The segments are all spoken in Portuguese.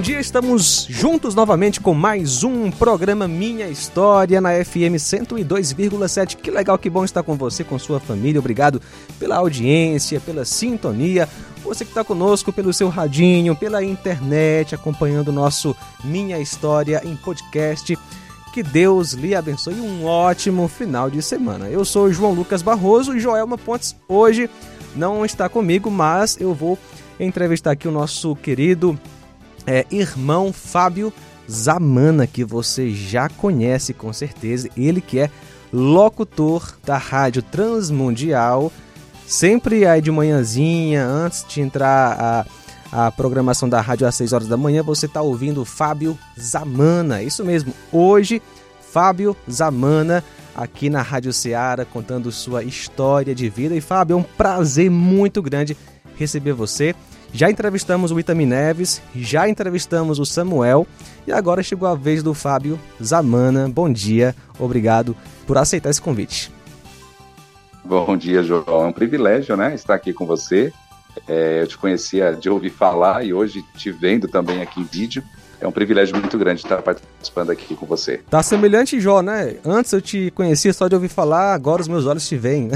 Bom dia, estamos juntos novamente com mais um programa Minha História na FM 102,7. Que legal, que bom estar com você, com sua família. Obrigado pela audiência, pela sintonia. Você que está conosco pelo seu radinho, pela internet, acompanhando o nosso Minha História em podcast. Que Deus lhe abençoe e um ótimo final de semana. Eu sou João Lucas Barroso e Joelma Pontes hoje não está comigo, mas eu vou entrevistar aqui o nosso querido é, irmão Fábio Zamana, que você já conhece com certeza, ele que é locutor da Rádio Transmundial, sempre aí de manhãzinha, antes de entrar a, a programação da rádio às 6 horas da manhã, você está ouvindo Fábio Zamana, isso mesmo, hoje Fábio Zamana aqui na Rádio Ceará contando sua história de vida. E Fábio, é um prazer muito grande receber você. Já entrevistamos o Itami Neves, já entrevistamos o Samuel e agora chegou a vez do Fábio Zamana. Bom dia, obrigado por aceitar esse convite. Bom dia, João. É um privilégio, né, estar aqui com você. É, eu te conhecia de ouvir falar e hoje te vendo também aqui em vídeo. É um privilégio muito grande estar participando aqui com você. Tá semelhante, Jó, né? Antes eu te conhecia só de ouvir falar, agora os meus olhos te veem.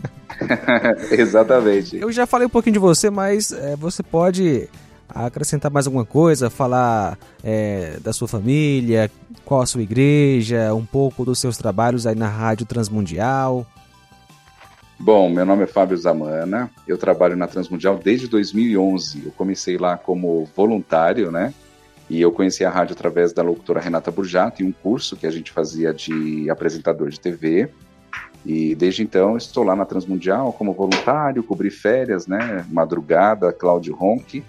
Exatamente. Eu já falei um pouquinho de você, mas é, você pode acrescentar mais alguma coisa, falar é, da sua família, qual a sua igreja, um pouco dos seus trabalhos aí na Rádio Transmundial. Bom, meu nome é Fábio Zamana, eu trabalho na Transmundial desde 2011. Eu comecei lá como voluntário, né? E eu conheci a rádio através da locutora Renata Burjato em um curso que a gente fazia de apresentador de TV. E desde então estou lá na Transmundial como voluntário, cobri férias, né? Madrugada, Cláudio Ronque.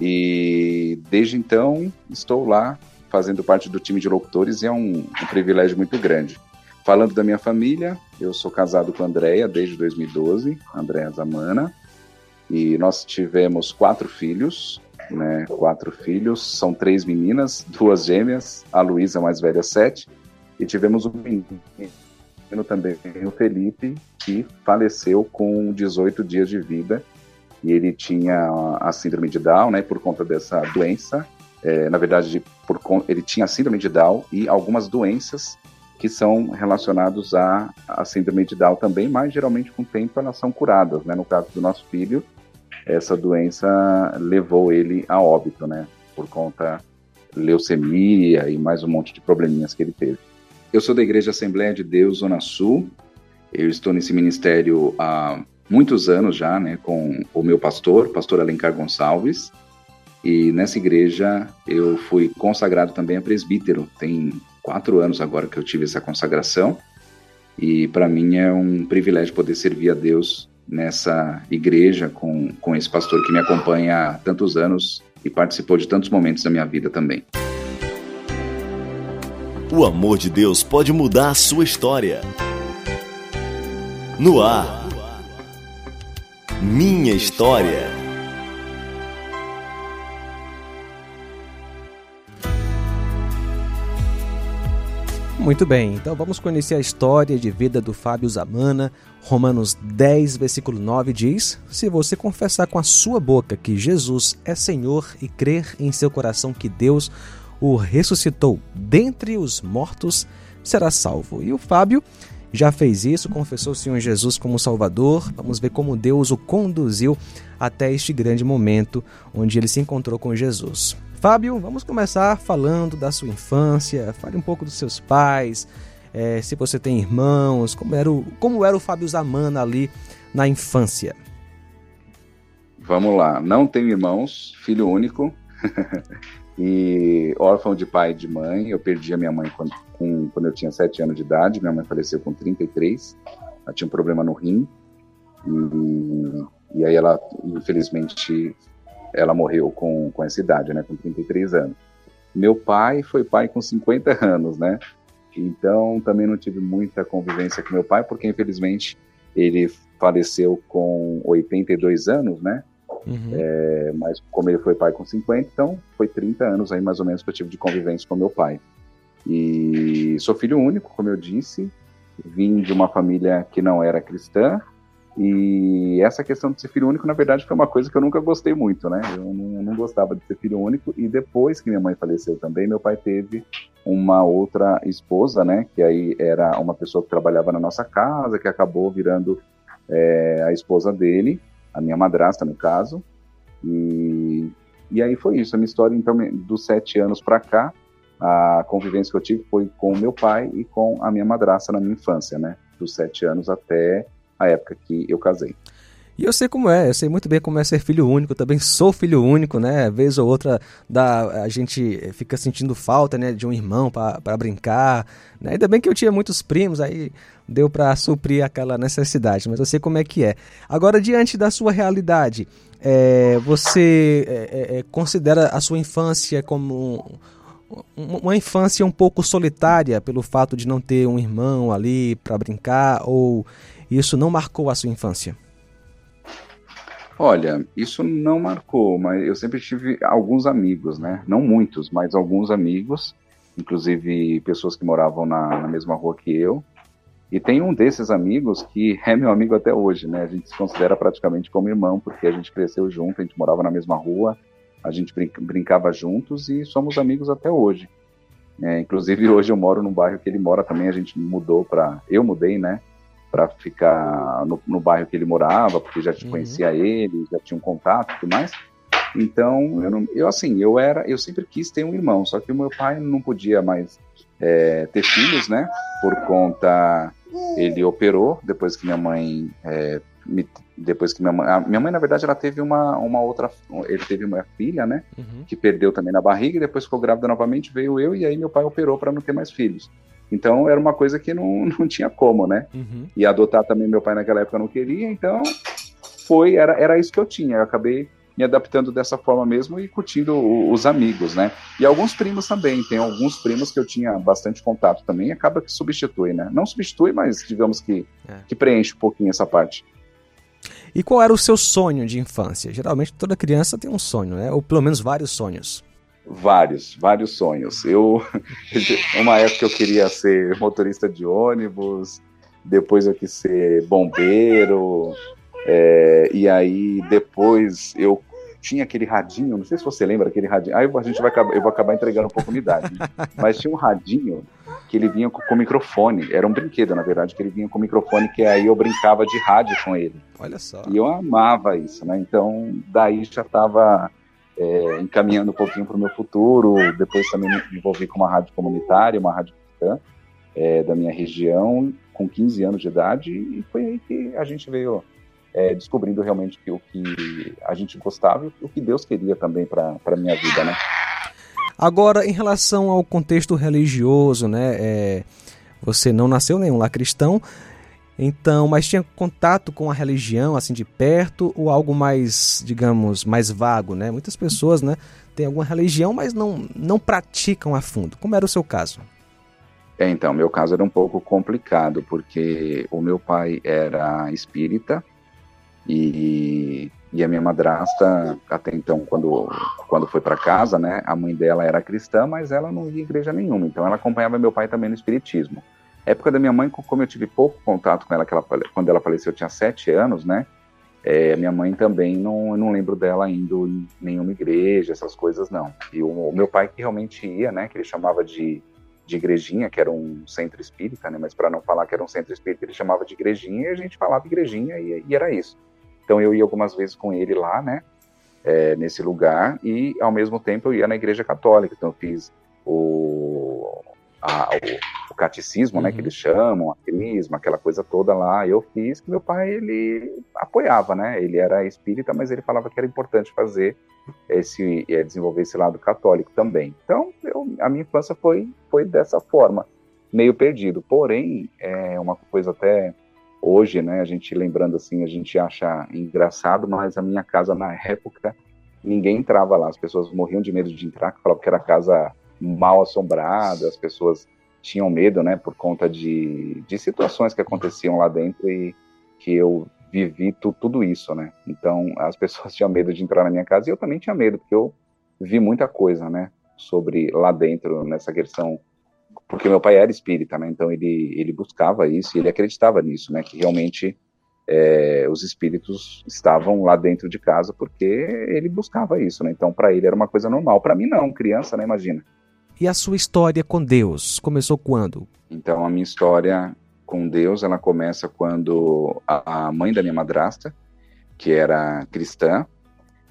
E desde então estou lá fazendo parte do time de locutores e é um, um privilégio muito grande. Falando da minha família, eu sou casado com a Andréia desde 2012, Andréia Zamana, e nós tivemos quatro filhos, né? Quatro filhos, são três meninas, duas gêmeas, a Luísa mais velha, sete, e tivemos um menino também, o Felipe, que faleceu com 18 dias de vida, e ele tinha a síndrome de Down, né? Por conta dessa doença, é, na verdade, por, ele tinha síndrome de Down e algumas doenças que são relacionados à, à síndrome de Down também, mas geralmente com o tempo elas são curadas, né? No caso do nosso filho, essa doença levou ele a óbito, né? Por conta leucemia e mais um monte de probleminhas que ele teve. Eu sou da Igreja Assembleia de Deus Zona Sul. Eu estou nesse ministério há muitos anos já, né, com o meu pastor, pastor Alencar Gonçalves. E nessa igreja eu fui consagrado também a presbítero. Tem quatro anos agora que eu tive essa consagração e para mim é um privilégio poder servir a Deus nessa igreja com, com esse pastor que me acompanha há tantos anos e participou de tantos momentos da minha vida também. O amor de Deus pode mudar a sua história. No ar. Minha história. Muito bem, então vamos conhecer a história de vida do Fábio Zamana. Romanos 10, versículo 9 diz: Se você confessar com a sua boca que Jesus é Senhor e crer em seu coração que Deus o ressuscitou dentre os mortos, será salvo. E o Fábio já fez isso, confessou o Senhor Jesus como Salvador. Vamos ver como Deus o conduziu até este grande momento onde ele se encontrou com Jesus. Fábio, vamos começar falando da sua infância. Fale um pouco dos seus pais, é, se você tem irmãos, como era, o, como era o Fábio Zamana ali na infância. Vamos lá. Não tenho irmãos, filho único. e órfão de pai e de mãe. Eu perdi a minha mãe quando, com, quando eu tinha 7 anos de idade. Minha mãe faleceu com 33. Ela tinha um problema no rim. E, e aí ela, infelizmente, ela morreu com, com essa idade, né, com 33 anos. Meu pai foi pai com 50 anos, né? Então também não tive muita convivência com meu pai, porque infelizmente ele faleceu com 82 anos, né? Uhum. É, mas como ele foi pai com 50, então foi 30 anos aí mais ou menos que eu tive de convivência com meu pai. E sou filho único, como eu disse, vim de uma família que não era cristã, e essa questão de ser filho único, na verdade, foi uma coisa que eu nunca gostei muito, né? Eu não, não, gostava de ser filho único. E depois que minha mãe faleceu também, meu pai teve uma outra esposa, né? Que aí era uma pessoa que trabalhava na nossa casa, que acabou virando é, a esposa dele, a minha madrasta, no caso. E, e aí foi isso. A minha história, então, dos sete anos para cá, a convivência que eu tive foi com o meu pai e com a minha madrasta na minha infância, né? Dos sete anos até a época que eu casei. E eu sei como é, eu sei muito bem como é ser filho único, também sou filho único, né? Vez ou outra dá, a gente fica sentindo falta né, de um irmão para brincar. Né? Ainda bem que eu tinha muitos primos, aí deu para suprir aquela necessidade, mas eu sei como é que é. Agora, diante da sua realidade, é, você é, é, é considera a sua infância como uma infância um pouco solitária pelo fato de não ter um irmão ali para brincar ou isso não marcou a sua infância? Olha, isso não marcou, mas eu sempre tive alguns amigos, né? Não muitos, mas alguns amigos, inclusive pessoas que moravam na, na mesma rua que eu. E tem um desses amigos que é meu amigo até hoje, né? A gente se considera praticamente como irmão, porque a gente cresceu junto, a gente morava na mesma rua, a gente brincava juntos e somos amigos até hoje. É, inclusive hoje eu moro no bairro que ele mora também, a gente mudou para, eu mudei, né? Para ficar no, no, bairro que ele morava, porque já te uhum. conhecia ele, já tinha um contato e tudo mais. Então, eu, não, eu assim, eu era, eu sempre quis ter um irmão, só que o meu pai não podia mais é, ter filhos, né? Por conta, ele operou depois que minha mãe, é, me, depois que minha mãe, a, minha mãe na verdade ela teve uma, uma outra, ele teve uma filha, né? Uhum. Que perdeu também na barriga e depois ficou grávida novamente, veio eu e aí meu pai operou para não ter mais filhos. Então era uma coisa que não, não tinha como, né? Uhum. E adotar também meu pai naquela época não queria, então foi, era, era isso que eu tinha. Eu acabei me adaptando dessa forma mesmo e curtindo os amigos, né? E alguns primos também, tem alguns primos que eu tinha bastante contato também, acaba que substitui, né? Não substitui, mas digamos que, é. que preenche um pouquinho essa parte. E qual era o seu sonho de infância? Geralmente toda criança tem um sonho, né? Ou pelo menos vários sonhos. Vários, vários sonhos. Eu, uma época eu queria ser motorista de ônibus, depois eu quis ser bombeiro, é, e aí depois eu tinha aquele radinho, não sei se você lembra aquele radinho. Aí a gente vai acabar, eu vou acabar entregando um pouco de idade, né? mas tinha um radinho que ele vinha com, com, microfone. Era um brinquedo, na verdade, que ele vinha com microfone, que aí eu brincava de rádio com ele. Olha só. E eu amava isso, né? Então daí já estava é, encaminhando um pouquinho para o meu futuro. Depois também me envolvi com uma rádio comunitária, uma rádio cristã é, da minha região, com 15 anos de idade, e foi aí que a gente veio é, descobrindo realmente que o que a gente gostava e o que Deus queria também para a minha vida, né? Agora, em relação ao contexto religioso, né? É, você não nasceu nenhum lá cristão, então, mas tinha contato com a religião assim de perto ou algo mais, digamos, mais vago, né? Muitas pessoas, né, têm alguma religião, mas não não praticam a fundo. Como era o seu caso? É, então, meu caso era um pouco complicado, porque o meu pai era espírita e, e a minha madrasta, até então, quando, quando foi para casa, né, a mãe dela era cristã, mas ela não ia igreja nenhuma, então ela acompanhava meu pai também no espiritismo época da minha mãe, como eu tive pouco contato com ela, ela quando ela faleceu eu tinha sete anos, né? É, minha mãe também não, não lembro dela indo em nenhuma igreja, essas coisas não. E o, o, meu pai que realmente ia, né? Que ele chamava de, de igrejinha, que era um centro espírita, né? Mas para não falar que era um centro espírita, ele chamava de igrejinha e a gente falava igrejinha e, e era isso. Então eu ia algumas vezes com ele lá, né? É, nesse lugar e ao mesmo tempo eu ia na igreja católica. Então eu fiz o, a, o, o, catecismo, uhum. né, que uhum. eles chamam, a crisma, aquela coisa toda lá, eu fiz que meu pai, ele apoiava, né, ele era espírita, mas ele falava que era importante fazer esse, é, desenvolver esse lado católico também. Então, eu, a minha infância foi, foi dessa forma, meio perdido, porém, é uma coisa até hoje, né, a gente lembrando assim, a gente acha engraçado, mas a minha casa na época ninguém entrava lá. As pessoas morriam de medo de entrar, falavam que era casa mal assombrada, as pessoas tinham medo, né, por conta de, de situações que aconteciam lá dentro e que eu vivi tu, tudo isso, né? Então, as pessoas tinham medo de entrar na minha casa e eu também tinha medo, porque eu vi muita coisa, né, sobre lá dentro, nessa questão, porque meu pai era espírita, né, então ele, ele buscava isso e ele acreditava nisso, né, que realmente é, os espíritos estavam lá dentro de casa porque ele buscava isso, né, então para ele era uma coisa normal, para mim não, criança, né, imagina. E a sua história com Deus começou quando? Então, a minha história com Deus, ela começa quando a, a mãe da minha madrasta, que era cristã,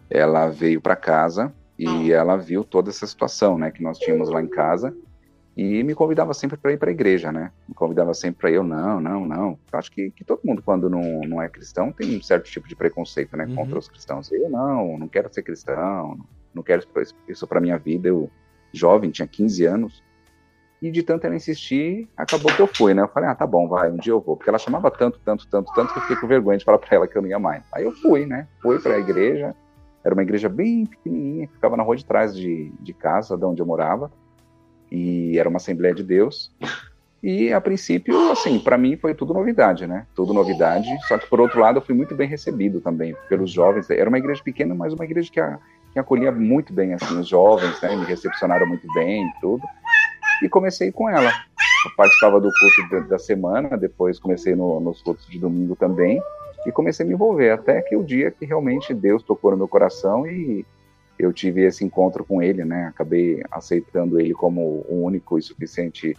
ela veio para casa e ela viu toda essa situação, né, que nós tínhamos lá em casa e me convidava sempre para ir para a igreja, né? Me convidava sempre para eu não, não, não. Eu acho que, que todo mundo quando não, não é cristão tem um certo tipo de preconceito, né, uhum. contra os cristãos. Eu não, não quero ser cristão, não quero isso para minha vida. Eu jovem, tinha 15 anos. E de tanto ela insistir, acabou que eu fui, né? Eu falei, ah, tá bom, vai, um dia eu vou. Porque ela chamava tanto, tanto, tanto, tanto que eu fiquei com vergonha de falar pra ela que eu não ia mais. Aí eu fui, né? Fui pra igreja. Era uma igreja bem pequenininha, que ficava na rua de trás de, de casa, de onde eu morava. E era uma Assembleia de Deus. E a princípio, assim, para mim foi tudo novidade, né? Tudo novidade. Só que por outro lado, eu fui muito bem recebido também pelos jovens. Era uma igreja pequena, mas uma igreja que a, que acolhia muito bem assim os jovens, né? Me recepcionaram muito bem, tudo. E comecei com ela. Eu participava do culto da semana, depois comecei no, nos cultos de domingo também e comecei a me envolver até que o dia que realmente Deus tocou no meu coração e eu tive esse encontro com Ele, né? Acabei aceitando Ele como o único e suficiente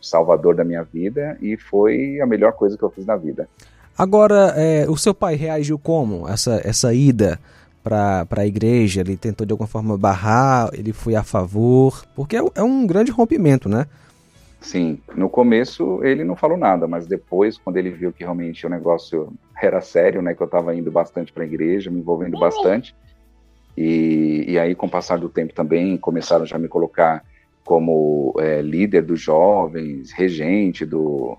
Salvador da minha vida e foi a melhor coisa que eu fiz na vida. Agora, é, o seu pai reagiu como essa essa ida? Para a igreja, ele tentou de alguma forma barrar, ele foi a favor, porque é, é um grande rompimento, né? Sim, no começo ele não falou nada, mas depois, quando ele viu que realmente o negócio era sério, né, que eu estava indo bastante para a igreja, me envolvendo bastante, e, e aí com o passar do tempo também começaram já a me colocar como é, líder dos jovens, regente do,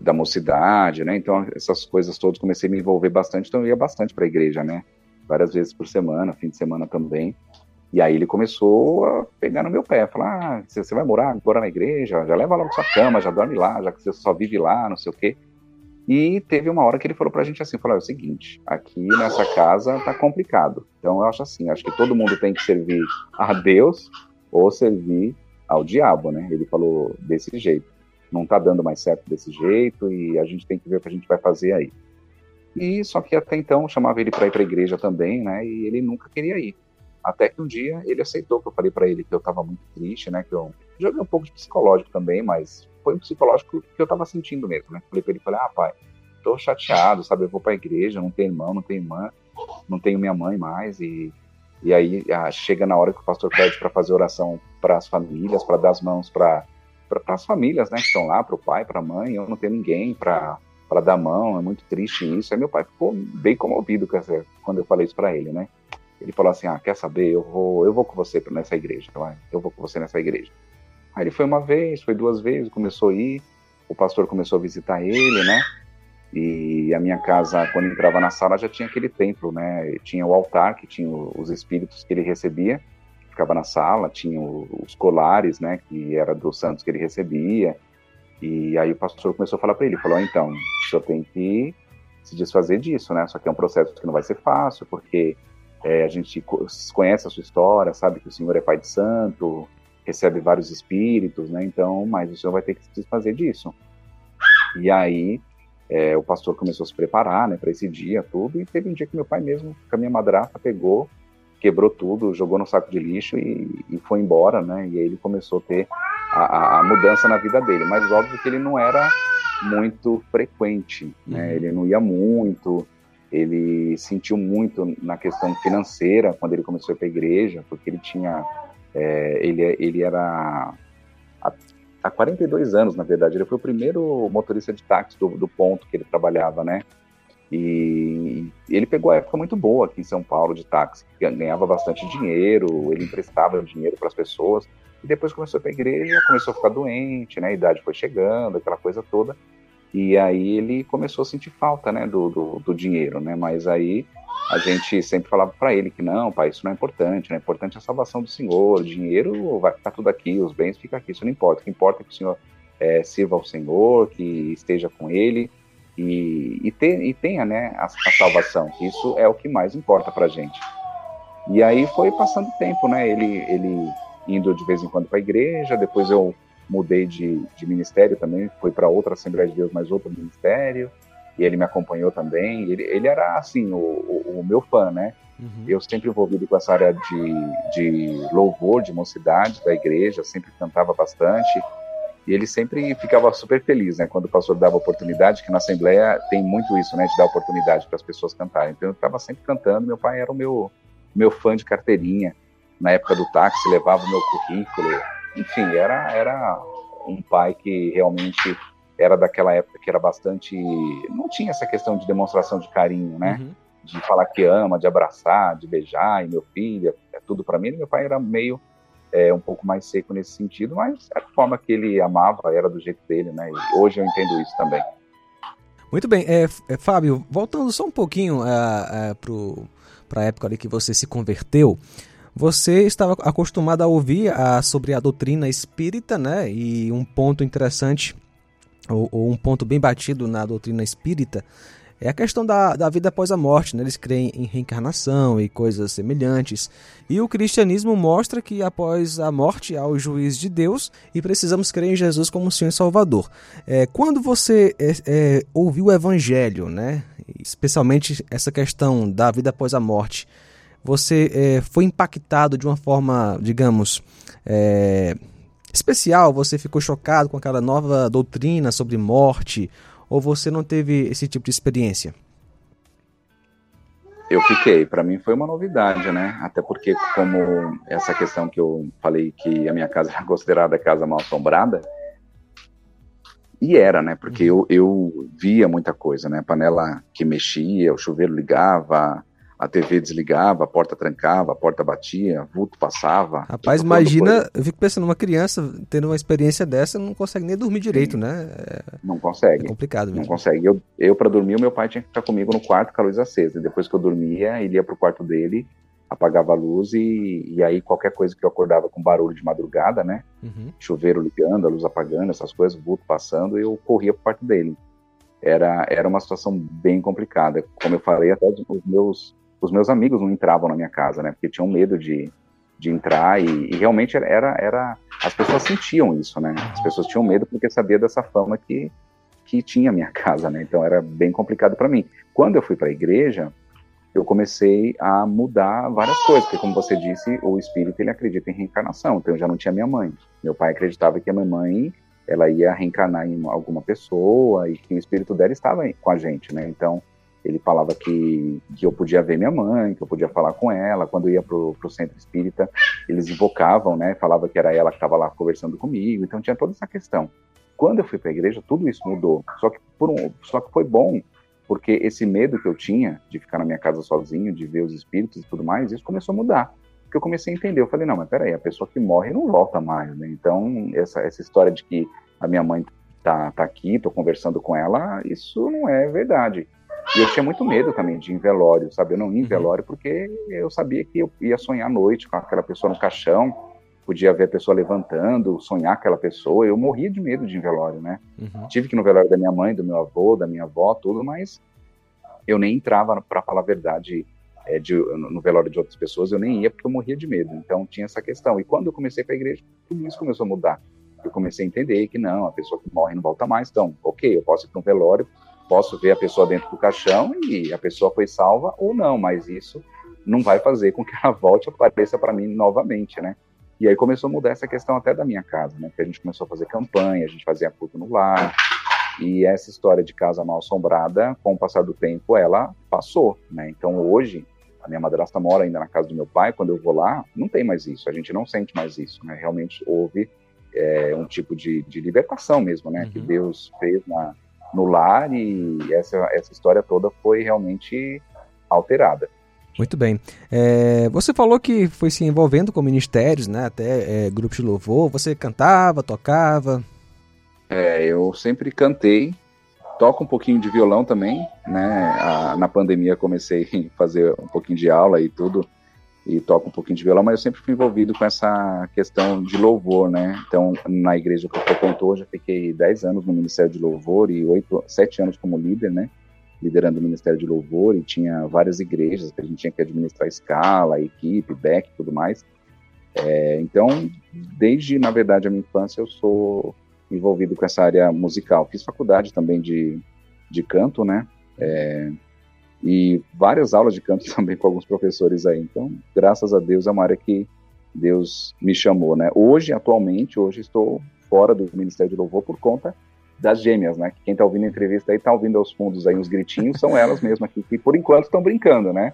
da mocidade, né, então essas coisas todas comecei a me envolver bastante, então eu ia bastante para a igreja, né, várias vezes por semana, fim de semana também. E aí ele começou a pegar no meu pé, falar, ah, você vai morar agora na igreja, já leva logo sua cama, já dorme lá, já que você só vive lá, não sei o quê. E teve uma hora que ele falou pra gente assim, falou, é o seguinte, aqui nessa casa tá complicado. Então eu acho assim, acho que todo mundo tem que servir a Deus ou servir ao diabo, né? Ele falou desse jeito. Não tá dando mais certo desse jeito e a gente tem que ver o que a gente vai fazer aí. E só que até então chamava ele para ir para a igreja também, né? E ele nunca queria ir. Até que um dia ele aceitou que eu falei para ele que eu estava muito triste, né? Que eu joguei um pouco de psicológico também, mas foi um psicológico que eu estava sentindo mesmo, né? Falei para ele, falei, ah, pai, tô chateado, sabe? Eu vou para a igreja, não tenho irmão, não tenho irmã, não tenho minha mãe mais e e aí ah, chega na hora que o pastor pede para fazer oração para as famílias, para dar as mãos para para as famílias, né, que estão lá, para o pai, para a mãe, eu não tenho ninguém para para dar mão, é muito triste isso. Aí meu pai ficou bem comovido quando eu falei isso para ele, né? Ele falou assim: "Ah, quer saber? Eu vou, eu vou com você nessa igreja, vai. Eu vou com você nessa igreja". Aí ele foi uma vez, foi duas vezes, começou a ir. O pastor começou a visitar ele, né? E a minha casa, quando entrava na sala, já tinha aquele templo, né? Tinha o altar que tinha os espíritos que ele recebia, ficava na sala, tinha os colares, né? Que era dos santos que ele recebia e aí o pastor começou a falar para ele, falou, então, o senhor tem que se desfazer disso, né? Só que é um processo que não vai ser fácil, porque é, a gente conhece a sua história, sabe que o senhor é pai de santo, recebe vários espíritos, né? Então, mas o senhor vai ter que se desfazer disso. E aí é, o pastor começou a se preparar, né, para esse dia, tudo, e teve um dia que meu pai mesmo, com a minha madrasta, pegou, quebrou tudo, jogou no saco de lixo e, e foi embora, né? E aí ele começou a ter a, a, mudança na vida dele. Mas óbvio que ele não era muito frequente, né? Uhum. Ele não ia muito, ele sentiu muito na questão financeira quando ele começou a ir para a igreja, porque ele tinha, é, ele, ele era há, há 42 anos, na verdade, ele foi o primeiro motorista de táxi do, do ponto que ele trabalhava, né? E ele pegou a época muito boa aqui em São Paulo de táxi, ganhava bastante dinheiro, ele emprestava dinheiro para as pessoas. E depois começou para a igreja, começou a ficar doente, né? A idade foi chegando, aquela coisa toda. E aí ele começou a sentir falta, né, do, do, do dinheiro, né? Mas aí a gente sempre falava para ele que não, pai, isso não é importante, não é importante a salvação do Senhor, o dinheiro vai ficar tudo aqui, os bens ficam aqui, isso não importa. O que importa é que o Senhor é, sirva ao Senhor, que esteja com Ele e, e, ter, e tenha né, a, a, salvação, que isso é o que mais importa para gente. E aí foi passando o tempo, né? Ele, ele indo de vez em quando para a igreja, depois eu mudei de, de ministério também, fui para outra Assembleia de Deus, mas outro ministério, e ele me acompanhou também. Ele, ele era, assim, o, o, o meu fã, né? Uhum. Eu sempre envolvido com essa área de, de louvor, de mocidade da igreja, sempre cantava bastante. E ele sempre ficava super feliz, né? Quando o pastor dava oportunidade, que na Assembleia tem muito isso, né? De dar oportunidade para as pessoas cantarem. Então eu estava sempre cantando, meu pai era o meu, meu fã de carteirinha. Na época do táxi, levava o meu currículo. Enfim, era, era um pai que realmente era daquela época que era bastante. Não tinha essa questão de demonstração de carinho, né? Uhum. De falar que ama, de abraçar, de beijar, e meu filho, é tudo para mim. E meu pai era meio é, um pouco mais seco nesse sentido, mas a forma que ele amava era do jeito dele, né? E hoje eu entendo isso também. Muito bem, é, é, Fábio, voltando só um pouquinho é, é, para a época ali que você se converteu, você estava acostumado a ouvir a, sobre a doutrina espírita, né? E um ponto interessante, ou, ou um ponto bem batido na doutrina espírita, é a questão da, da vida após a morte. Né? Eles creem em reencarnação e coisas semelhantes. E o cristianismo mostra que após a morte há o juiz de Deus e precisamos crer em Jesus como Senhor e Salvador. É, quando você é, é, ouviu o Evangelho, né? especialmente essa questão da vida após a morte, você é, foi impactado de uma forma, digamos, é, especial? Você ficou chocado com aquela nova doutrina sobre morte? Ou você não teve esse tipo de experiência? Eu fiquei. Para mim foi uma novidade, né? Até porque, como essa questão que eu falei que a minha casa era considerada casa mal assombrada, e era, né? Porque eu, eu via muita coisa, né? Panela que mexia, o chuveiro ligava, a TV desligava, a porta trancava, a porta batia, vulto passava. Rapaz, imagina, eu fico pensando, uma criança tendo uma experiência dessa não consegue nem dormir direito, Sim. né? É, não consegue. É complicado mesmo. Não consegue. Eu, eu para dormir, o meu pai tinha que ficar comigo no quarto com a luz acesa. Depois que eu dormia, ele ia pro quarto dele, apagava a luz e, e aí qualquer coisa que eu acordava com barulho de madrugada, né? Uhum. Chuveiro ligando, a luz apagando, essas coisas, vulto passando, eu corria pro quarto dele. Era, era uma situação bem complicada. Como eu falei, até os meus os meus amigos não entravam na minha casa, né? Porque tinham medo de, de entrar e, e, realmente era, era as pessoas sentiam isso, né? As pessoas tinham medo porque sabia dessa fama que que tinha a minha casa, né? Então era bem complicado para mim. Quando eu fui para a igreja, eu comecei a mudar várias coisas, porque como você disse, o espírito ele acredita em reencarnação. Então eu já não tinha minha mãe. Meu pai acreditava que a minha mãe ela ia reencarnar em alguma pessoa e que o espírito dela estava com a gente, né? Então ele falava que, que eu podia ver minha mãe, que eu podia falar com ela. Quando eu ia pro, pro centro espírita, eles invocavam, né? Falava que era ela que estava lá conversando comigo. Então tinha toda essa questão. Quando eu fui para a igreja, tudo isso mudou. Só que, por um, só que foi bom, porque esse medo que eu tinha de ficar na minha casa sozinho, de ver os espíritos e tudo mais, isso começou a mudar. Porque eu comecei a entender. Eu falei, não, mas peraí, a pessoa que morre não volta mais, né? Então, essa, essa história de que a minha mãe tá, tá aqui, tô conversando com ela, isso não é verdade. E eu tinha muito medo também de ir em velório, sabe? Eu não ia em uhum. velório porque eu sabia que eu ia sonhar à noite com aquela pessoa no caixão, podia ver a pessoa levantando, sonhar aquela pessoa. Eu morria de medo de ir em velório, né? Uhum. Tive que ir no velório da minha mãe, do meu avô, da minha avó, tudo, mas eu nem entrava, para falar a verdade, é, de, no velório de outras pessoas, eu nem ia porque eu morria de medo. Então tinha essa questão. E quando eu comecei para a igreja, tudo isso começou a mudar. Eu comecei a entender que não, a pessoa que morre não volta mais. Então, ok, eu posso ir para um velório, posso ver a pessoa dentro do caixão e a pessoa foi salva ou não, mas isso não vai fazer com que ela volte e apareça para mim novamente, né? E aí começou a mudar essa questão até da minha casa, né? Porque a gente começou a fazer campanha, a gente fazia culto no lar, e essa história de casa mal assombrada, com o passar do tempo, ela passou, né? Então hoje, a minha madrasta mora ainda na casa do meu pai, quando eu vou lá, não tem mais isso, a gente não sente mais isso, né? Realmente houve é, um tipo de, de libertação mesmo, né? Uhum. Que Deus fez na, no lar e essa, essa história toda foi realmente alterada. Muito bem. É, você falou que foi se envolvendo com ministérios, né? Até é, grupos de louvor. Você cantava, tocava? É, eu sempre cantei toco um pouquinho de violão também, né? A, na pandemia comecei a fazer um pouquinho de aula e tudo, e toco um pouquinho de violão, mas eu sempre fui envolvido com essa questão de louvor, né? Então, na igreja que eu frequento hoje, eu fiquei 10 anos no Ministério de Louvor e 8, 7 anos como líder, né? Liderando o Ministério de Louvor e tinha várias igrejas que a gente tinha que administrar escala, equipe, back tudo mais. É, então, desde, na verdade, a minha infância, eu sou envolvido com essa área musical. Fiz faculdade também de, de canto, né? É, e várias aulas de canto também com alguns professores aí. Então, graças a Deus, é uma área que Deus me chamou, né? Hoje, atualmente, hoje estou fora do Ministério de Louvor por conta das gêmeas, né? Quem está ouvindo a entrevista aí está ouvindo aos fundos aí uns gritinhos, são elas mesmas que, que por enquanto estão brincando, né?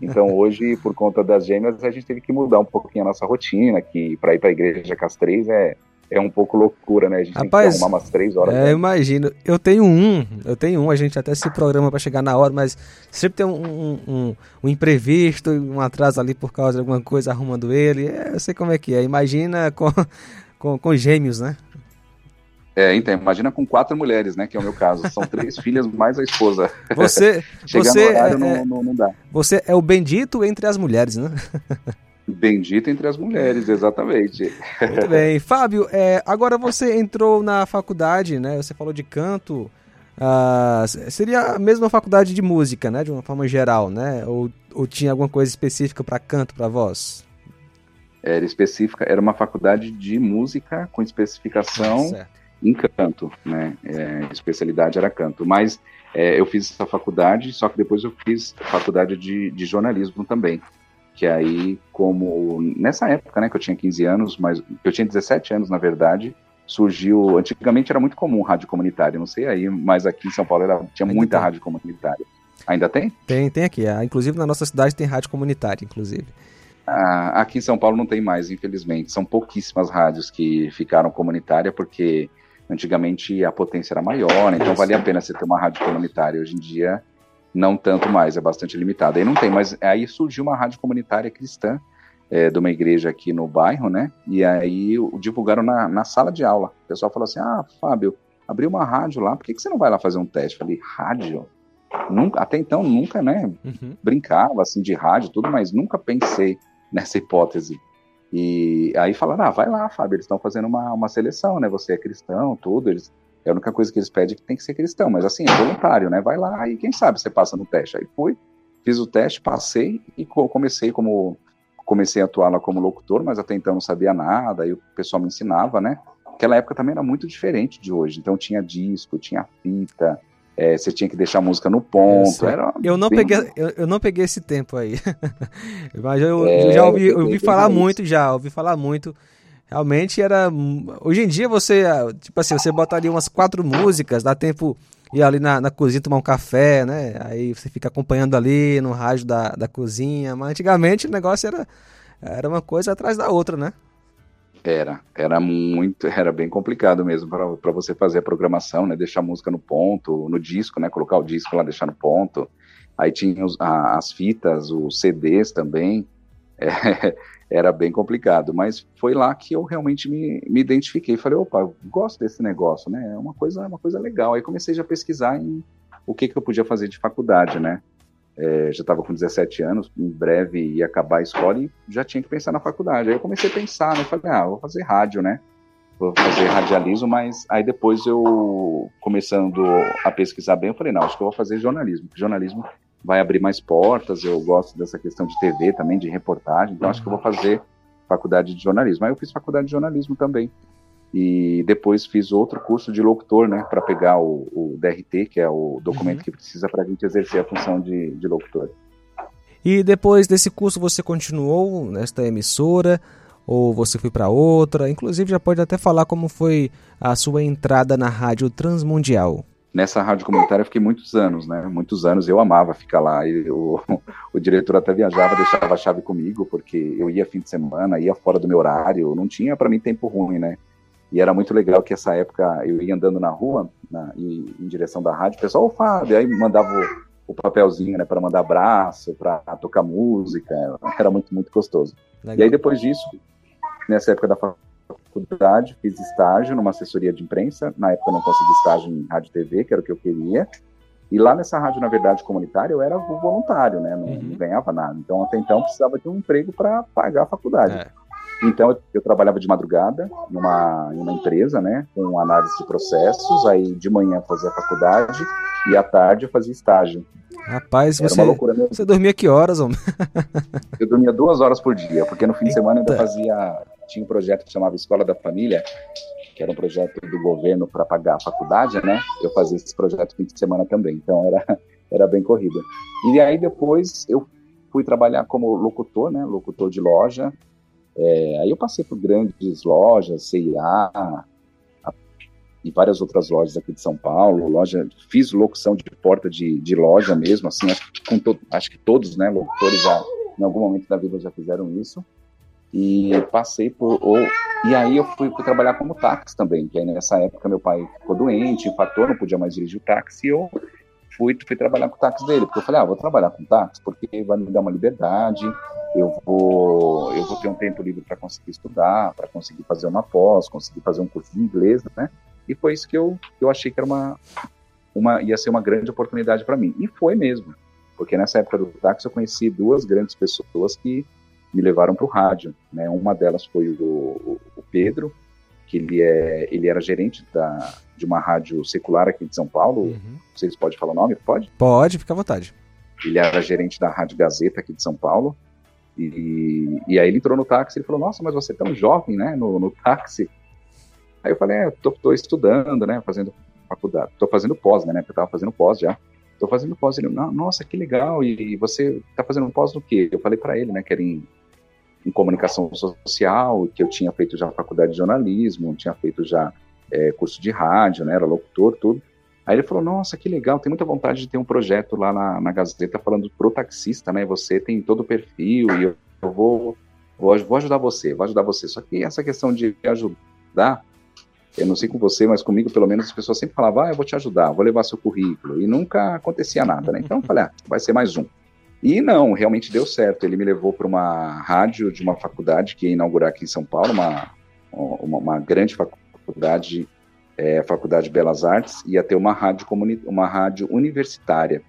Então hoje, por conta das gêmeas, a gente teve que mudar um pouquinho a nossa rotina, que para ir para a igreja com as três é é um pouco loucura, né? A gente Rapaz, tem que arrumar umas três horas. É, né? imagino. Eu tenho um, eu tenho um, a gente até se programa para chegar na hora, mas sempre tem um, um, um, um, imprevisto, um atraso ali por causa de alguma coisa arrumando ele. É, eu sei como é que é. Imagina com, com, com gêmeos, né? É, então, imagina com quatro mulheres, né? Que é o meu caso. São três filhas mais a esposa. Você, Chegar você no horário é, não, não, não dá. Você é o bendito entre as mulheres, né? Bendita entre as mulheres, exatamente. Muito bem. Fábio, é, agora você entrou na faculdade, né? Você falou de canto. Uh, seria a mesma faculdade de música, né? De uma forma geral, né? Ou, ou tinha alguma coisa específica para canto, para voz? Era específica, era uma faculdade de música com especificação em canto, né? É, especialidade era canto. Mas é, eu fiz essa faculdade, só que depois eu fiz faculdade de, de jornalismo também que aí, como nessa época, né, que eu tinha 15 anos, mas eu tinha 17 anos, na verdade, surgiu, antigamente era muito comum rádio comunitária, não sei aí, mas aqui em São Paulo era, tinha Ainda muita tem. rádio comunitária. Ainda tem? Tem, tem aqui. Ah, inclusive na nossa cidade tem rádio comunitária, inclusive. Ah, aqui em São Paulo não tem mais, infelizmente. São pouquíssimas rádios que ficaram comunitária, porque antigamente a potência era maior, né? então valia a pena você ter uma rádio comunitária. Hoje em dia não tanto mais, é bastante limitado. Aí não tem, mas aí surgiu uma rádio comunitária cristã é, de uma igreja aqui no bairro, né? E aí divulgaram na, na sala de aula. O pessoal falou assim: Ah, Fábio, abriu uma rádio lá, por que, que você não vai lá fazer um teste? Eu falei: Rádio? Nunca, até então nunca, né? Uhum. Brincava assim de rádio, tudo, mas nunca pensei nessa hipótese. E aí falaram: Ah, vai lá, Fábio, eles estão fazendo uma, uma seleção, né? Você é cristão, tudo, eles a única coisa que eles pedem é que tem que ser cristão, mas assim, é voluntário, né? Vai lá e quem sabe você passa no teste. Aí fui, fiz o teste, passei e comecei como comecei a atuar lá como locutor, mas até então não sabia nada, aí o pessoal me ensinava, né? Aquela época também era muito diferente de hoje, então tinha disco, tinha fita, é, você tinha que deixar a música no ponto. Era eu não bem... peguei, eu, eu, não peguei esse tempo aí, mas eu, é, eu já ouvi, eu ouvi falar muito, já ouvi falar muito. Realmente era. Hoje em dia você, tipo assim, você bota ali umas quatro músicas, dá tempo ir ali na, na cozinha tomar um café, né? Aí você fica acompanhando ali no rádio da, da cozinha. Mas antigamente o negócio era, era uma coisa atrás da outra, né? Era, era muito, era bem complicado mesmo para você fazer a programação, né? Deixar a música no ponto, no disco, né? Colocar o disco lá, deixar no ponto. Aí tinha os, a, as fitas, os CDs também. É, era bem complicado, mas foi lá que eu realmente me, me identifiquei. Falei, opa, gosto desse negócio, né? É uma coisa, uma coisa legal. Aí comecei já a pesquisar em o que, que eu podia fazer de faculdade, né? É, já estava com 17 anos, em breve ia acabar a escola e já tinha que pensar na faculdade. Aí eu comecei a pensar, né? Falei, ah, vou fazer rádio, né? Vou fazer radialismo, mas aí depois eu, começando a pesquisar bem, eu falei, não, acho que eu vou fazer jornalismo. Jornalismo vai abrir mais portas. Eu gosto dessa questão de TV também, de reportagem. Então, acho que eu vou fazer faculdade de jornalismo. Aí eu fiz faculdade de jornalismo também. E depois fiz outro curso de locutor, né, para pegar o, o, DRT, que é o documento uhum. que precisa para a gente exercer a função de, de locutor. E depois desse curso você continuou nesta emissora ou você foi para outra? Inclusive já pode até falar como foi a sua entrada na Rádio Transmundial nessa rádio comunitária eu fiquei muitos anos, né? Muitos anos eu amava ficar lá. E o, o diretor até viajava, deixava a chave comigo, porque eu ia fim de semana, ia fora do meu horário, não tinha para mim tempo ruim, né? E era muito legal que essa época eu ia andando na rua, na, e, em direção da rádio, o pessoal, ô Fábio, aí mandava o, o papelzinho, né, para mandar abraço, para tocar música, era muito, muito gostoso. Legal. E aí depois disso, nessa época da faculdade, fiz estágio numa assessoria de imprensa. Na época eu não consegui estágio em rádio e TV, que era o que eu queria. E lá nessa rádio, na verdade, comunitária, eu era voluntário, né? Não, uhum. não ganhava nada. Então, até então, precisava de um emprego para pagar a faculdade. É. Então, eu, eu, trabalhava de madrugada numa, em uma empresa, né? Com análise de processos. Aí, de manhã, fazia faculdade e à tarde eu fazia estágio. Rapaz, Era você, você dormia que horas, homem? eu dormia duas horas por dia, porque no fim de semana eu ainda fazia. Tinha um projeto que chamava Escola da Família, que era um projeto do governo para pagar a faculdade, né? Eu fazia esse projeto fim de semana também, então era, era bem corrida. E aí depois eu fui trabalhar como locutor, né? Locutor de loja. É, aí eu passei por grandes lojas, CIA, e várias outras lojas aqui de São Paulo, loja, fiz locução de porta de, de loja mesmo, assim, acho que, to, acho que todos, né, locutores já, em algum momento da vida já fizeram isso, e passei por, ou, e aí eu fui, trabalhar como táxi também, que aí nessa época meu pai ficou doente, infartou, não podia mais dirigir o táxi, e eu fui, fui trabalhar com o táxi dele, porque eu falei, ah, vou trabalhar com táxi, porque vai me dar uma liberdade, eu vou, eu vou ter um tempo livre para conseguir estudar, para conseguir fazer uma pós, conseguir fazer um curso de inglês, né, e foi isso que eu, eu achei que era uma, uma ia ser uma grande oportunidade para mim. E foi mesmo, porque nessa época do táxi eu conheci duas grandes pessoas que me levaram para o rádio. Né? Uma delas foi o, o, Pedro, que ele, é, ele era gerente da, de uma rádio secular aqui de São Paulo. Uhum. Vocês podem falar o nome? Pode? Pode, fica à vontade. Ele era gerente da Rádio Gazeta aqui de São Paulo. E, e aí ele entrou no táxi e falou: Nossa, mas você é tão jovem, né? No, no táxi. Aí eu falei, é, tô, tô estudando, né, fazendo faculdade, tô fazendo pós, né, porque eu tava fazendo pós já. Tô fazendo pós, ele, nossa, que legal, e você tá fazendo pós no quê? Eu falei para ele, né, que era em, em, comunicação social, que eu tinha feito já faculdade de jornalismo, tinha feito já é, curso de rádio, né, era locutor, tudo. Aí ele falou, nossa, que legal, tem muita vontade de ter um projeto lá na, na Gazeta falando pro taxista, né, você tem todo o perfil, e eu, eu vou, vou, vou ajudar você, vou ajudar você. Só que essa questão de ajudar, eu não sei com você, mas comigo, pelo menos, as pessoas sempre falavam, ah, eu vou te ajudar, vou levar seu currículo. E nunca acontecia nada, né? Então eu falei, ah, vai ser mais um. E não, realmente deu certo. Ele me levou para uma rádio de uma faculdade que ia inaugurar aqui em São Paulo, uma, uma, uma grande faculdade, é, Faculdade de Belas Artes, ia ter uma rádio, comuni uma rádio universitária.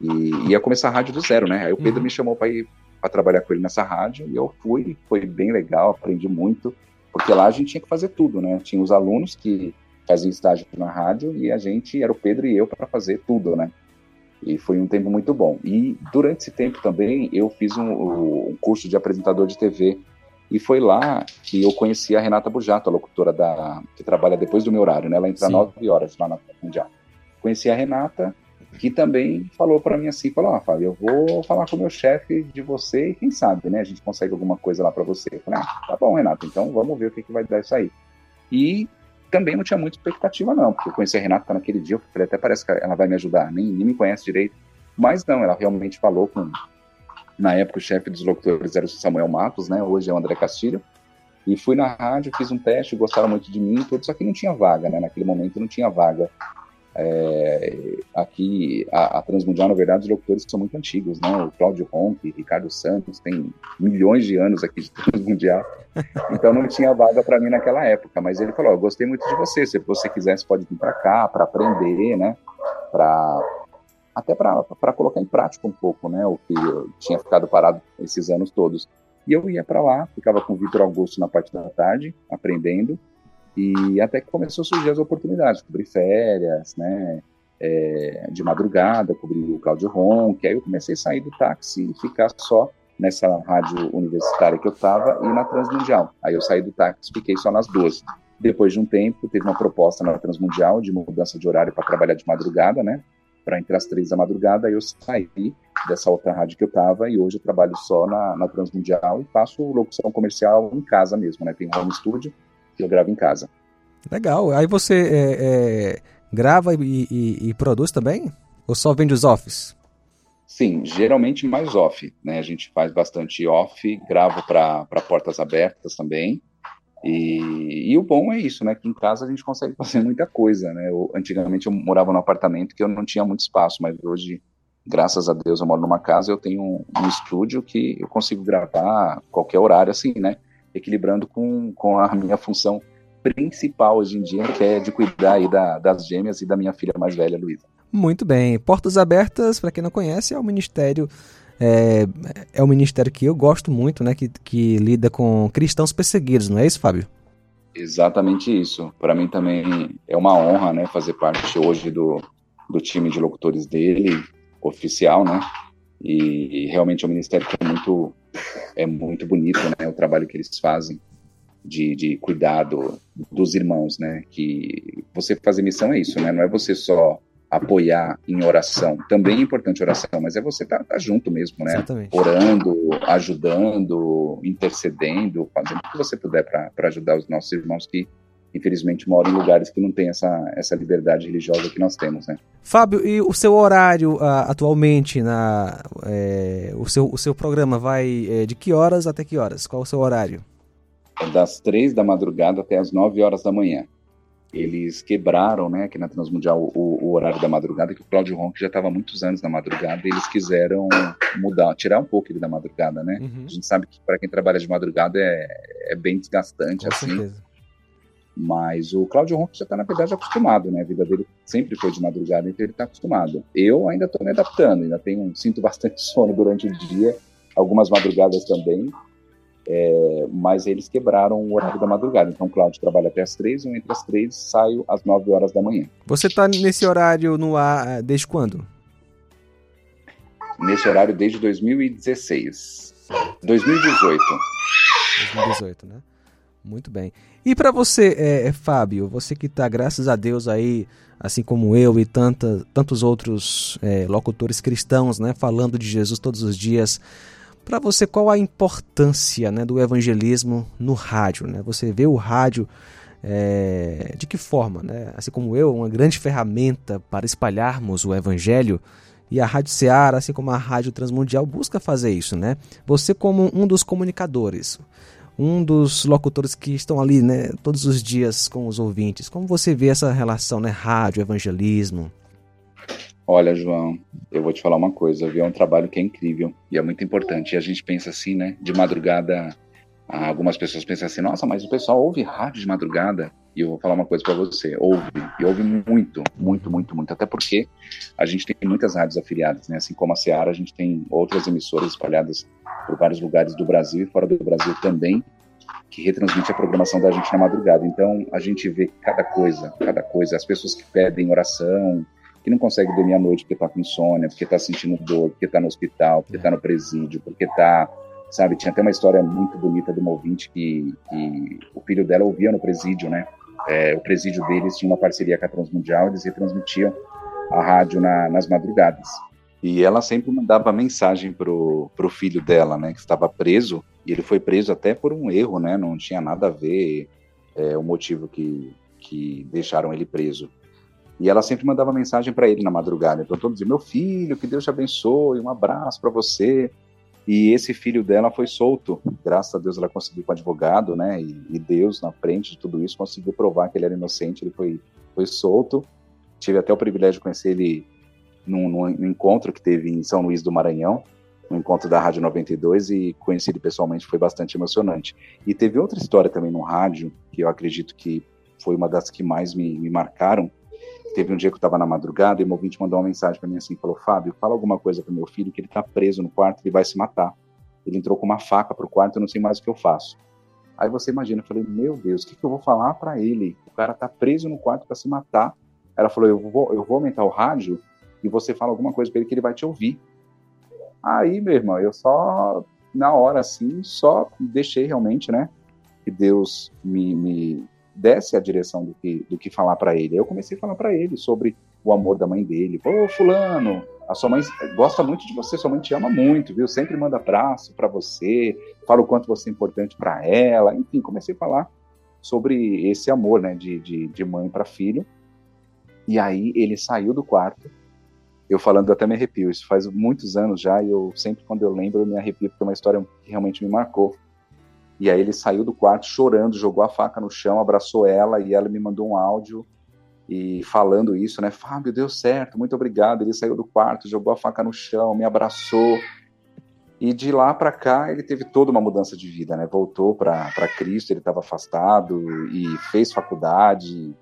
E ia começar a rádio do zero, né? Aí o Pedro uhum. me chamou para ir para trabalhar com ele nessa rádio e eu fui, foi bem legal, aprendi muito. Porque lá a gente tinha que fazer tudo, né? Tinha os alunos que faziam estágio na rádio e a gente, era o Pedro e eu, para fazer tudo, né? E foi um tempo muito bom. E durante esse tempo também eu fiz um, um curso de apresentador de TV. E foi lá que eu conheci a Renata Bujato, a locutora da, que trabalha depois do meu horário, né? Ela entra nove 9 horas lá na Mundial. Conheci a Renata que também falou para mim assim, falou, ó, Fábio, eu vou falar com o meu chefe de você e quem sabe, né, a gente consegue alguma coisa lá para você. Eu falei, ah, tá bom, Renato, então vamos ver o que, que vai dar isso aí. E também não tinha muita expectativa não, porque eu conheci a Renata naquele dia, eu falei, até parece que ela vai me ajudar, nem, nem me conhece direito, mas não, ela realmente falou com, na época o chefe dos locutores era o Samuel Matos, né, hoje é o André Castilho, e fui na rádio, fiz um teste, gostaram muito de mim, tudo, só que não tinha vaga, né, naquele momento não tinha vaga é, aqui, a, a, Transmundial, na verdade, os locutores são muito antigos, né? O Cláudio Ronque, Ricardo Santos, tem milhões de anos aqui de Transmundial. Então não tinha vaga para mim naquela época. Mas ele falou: Eu gostei muito de você. Se você quiser, você pode vir para cá para aprender, né? Pra, até para colocar em prática um pouco, né? O que eu tinha ficado parado esses anos todos. E eu ia para lá, ficava com o Vitor Augusto na parte da tarde, aprendendo. E até que começou a surgir as oportunidades, cobrir férias, né, é, de madrugada, cobrir o Cláudio que aí eu comecei a sair do táxi e ficar só nessa rádio universitária que eu estava e na Transmundial. Aí eu saí do táxi fiquei só nas duas. Depois de um tempo, teve uma proposta na Transmundial de mudança de horário para trabalhar de madrugada, né? Para entrar às três da madrugada, aí eu saí dessa outra rádio que eu estava e hoje eu trabalho só na, na Transmundial e faço locução comercial em casa mesmo, né? Tem home studio eu gravo em casa. Legal. Aí você é, é, grava e, e, e, produz também? Ou só vende os offs? Sim, geralmente mais off. Né? A gente faz bastante off, gravo para portas abertas também. E, e, o bom é isso, né? Que em casa a gente consegue fazer muita coisa, né? Eu, antigamente eu morava num apartamento que eu não tinha muito espaço, mas hoje, graças a Deus, eu moro numa casa, eu tenho um, um estúdio que eu consigo gravar qualquer horário, assim, né? Equilibrando com, com a minha função principal hoje em dia, que é de cuidar aí da, das gêmeas e da minha filha mais velha, Luísa. Muito bem. Portas Abertas, para quem não conhece, é o Ministério é, é o ministério que eu gosto muito, né? Que, que lida com cristãos perseguidos, não é isso, Fábio? Exatamente isso. Para mim também é uma honra, né? Fazer parte hoje do, do time de locutores dele, oficial, né? E, realmente é um ministério que é muito, é muito bonito, né? O trabalho que eles fazem de, de cuidado dos irmãos, né? Que você fazer missão é isso, né? Não é você só apoiar em oração. Também é importante oração, mas é você estar tá, tá junto mesmo, né? Exatamente. Orando, ajudando, intercedendo, fazendo o que você puder para ajudar os nossos irmãos que infelizmente moram em lugares que não tem essa, essa liberdade religiosa que nós temos, né? Fábio, e o seu horário uh, atualmente na é, o seu o seu programa vai é, de que horas até que horas? Qual o seu horário? É das três da madrugada até as nove horas da manhã eles quebraram, né, aqui na Transmundial, o, o horário da madrugada, que o Cláudio Ronck já estava muitos anos na madrugada, e eles quiseram mudar, tirar um pouco ele da madrugada, né? Uhum. A gente sabe que para quem trabalha de madrugada é, é bem desgastante, Com assim. Certeza. Mas o Cláudio Ronck já está, na verdade, acostumado, né? A vida dele sempre foi de madrugada, então ele está acostumado. Eu ainda estou me adaptando, ainda tenho, sinto bastante sono durante o dia, algumas madrugadas também, é, mas eles quebraram o horário da madrugada. Então, o Cláudio trabalha até as três, eu entre as três saio às nove horas da manhã. Você está nesse horário no ar é, desde quando? Nesse horário desde 2016. 2018. 2018, né? Muito bem. E para você, é, é, Fábio, você que está, graças a Deus, aí, assim como eu e tanta, tantos outros é, locutores cristãos, né, falando de Jesus todos os dias, para você, qual a importância né, do evangelismo no rádio? Né? Você vê o rádio é, de que forma? Né? Assim como eu, uma grande ferramenta para espalharmos o evangelho. E a Rádio Ceará, assim como a Rádio Transmundial, busca fazer isso, né? Você como um dos comunicadores, um dos locutores que estão ali, né, todos os dias com os ouvintes, como você vê essa relação, né, rádio, evangelismo? Olha, João, eu vou te falar uma coisa, viu? É um trabalho que é incrível e é muito importante. E a gente pensa assim, né? De madrugada, algumas pessoas pensam assim: nossa, mas o pessoal ouve rádio de madrugada. E eu vou falar uma coisa para você: ouve, e ouve muito, muito, muito, muito. Até porque a gente tem muitas rádios afiliadas, né? Assim como a Seara, a gente tem outras emissoras espalhadas por vários lugares do Brasil e fora do Brasil também, que retransmite a programação da gente na madrugada. Então a gente vê cada coisa, cada coisa. As pessoas que pedem oração, que não consegue dormir à noite porque está com insônia, porque está sentindo dor, porque está no hospital, porque está no presídio, porque está, sabe? Tinha até uma história muito bonita de uma ouvinte que, que o filho dela ouvia no presídio, né? É, o presídio deles tinha uma parceria com a Transmundial, eles retransmitiam a rádio na, nas madrugadas. E ela sempre mandava mensagem pro, pro filho dela, né, que estava preso, e ele foi preso até por um erro, né, não tinha nada a ver é, o motivo que, que deixaram ele preso. E ela sempre mandava mensagem para ele na madrugada. Então todo dia, meu filho, que Deus te abençoe, um abraço para você. E esse filho dela foi solto. Graças a Deus ela conseguiu com advogado, né? E, e, Deus na frente de tudo isso conseguiu provar que ele era inocente. Ele foi foi solto. Tive até o privilégio de conhecer ele num, num, encontro que teve em São Luís do Maranhão, no encontro da Rádio 92 e conheci ele pessoalmente, foi bastante emocionante. E teve outra história também no rádio, que eu acredito que foi uma das que mais me, me marcaram, Teve um dia que eu estava na madrugada e o meu ouvinte mandou uma mensagem para mim assim, falou, Fábio, fala alguma coisa para meu filho que ele está preso no quarto, ele vai se matar. Ele entrou com uma faca pro quarto, eu não sei mais o que eu faço. Aí você imagina, eu falei, meu Deus, o que, que eu vou falar para ele? O cara tá preso no quarto para se matar. Ela falou, eu vou, eu vou aumentar o rádio e você fala alguma coisa para ele que ele vai te ouvir. Aí, meu irmão, eu só, na hora assim, só deixei realmente, né, que Deus me, me, desse a direção do que, do que falar para ele. Eu comecei a falar para ele sobre o amor da mãe dele. Ô, fulano, a sua mãe gosta muito de você, sua mãe te ama muito, viu? Sempre manda abraço para você, fala o quanto você é importante para ela. Enfim, comecei a falar sobre esse amor, né, de, de, de mãe para filho. E aí ele saiu do quarto. Eu falando, eu até me arrepio. Isso faz muitos anos já e eu sempre, quando eu lembro, eu me arrepio porque é uma história que realmente me marcou. E aí ele saiu do quarto chorando, jogou a faca no chão, abraçou ela e ela me mandou um áudio e falando isso, né? Fábio, deu certo, muito obrigado. Ele saiu do quarto, jogou a faca no chão, me abraçou. E de lá para cá ele teve toda uma mudança de vida, né? Voltou para Cristo, ele estava afastado e fez faculdade,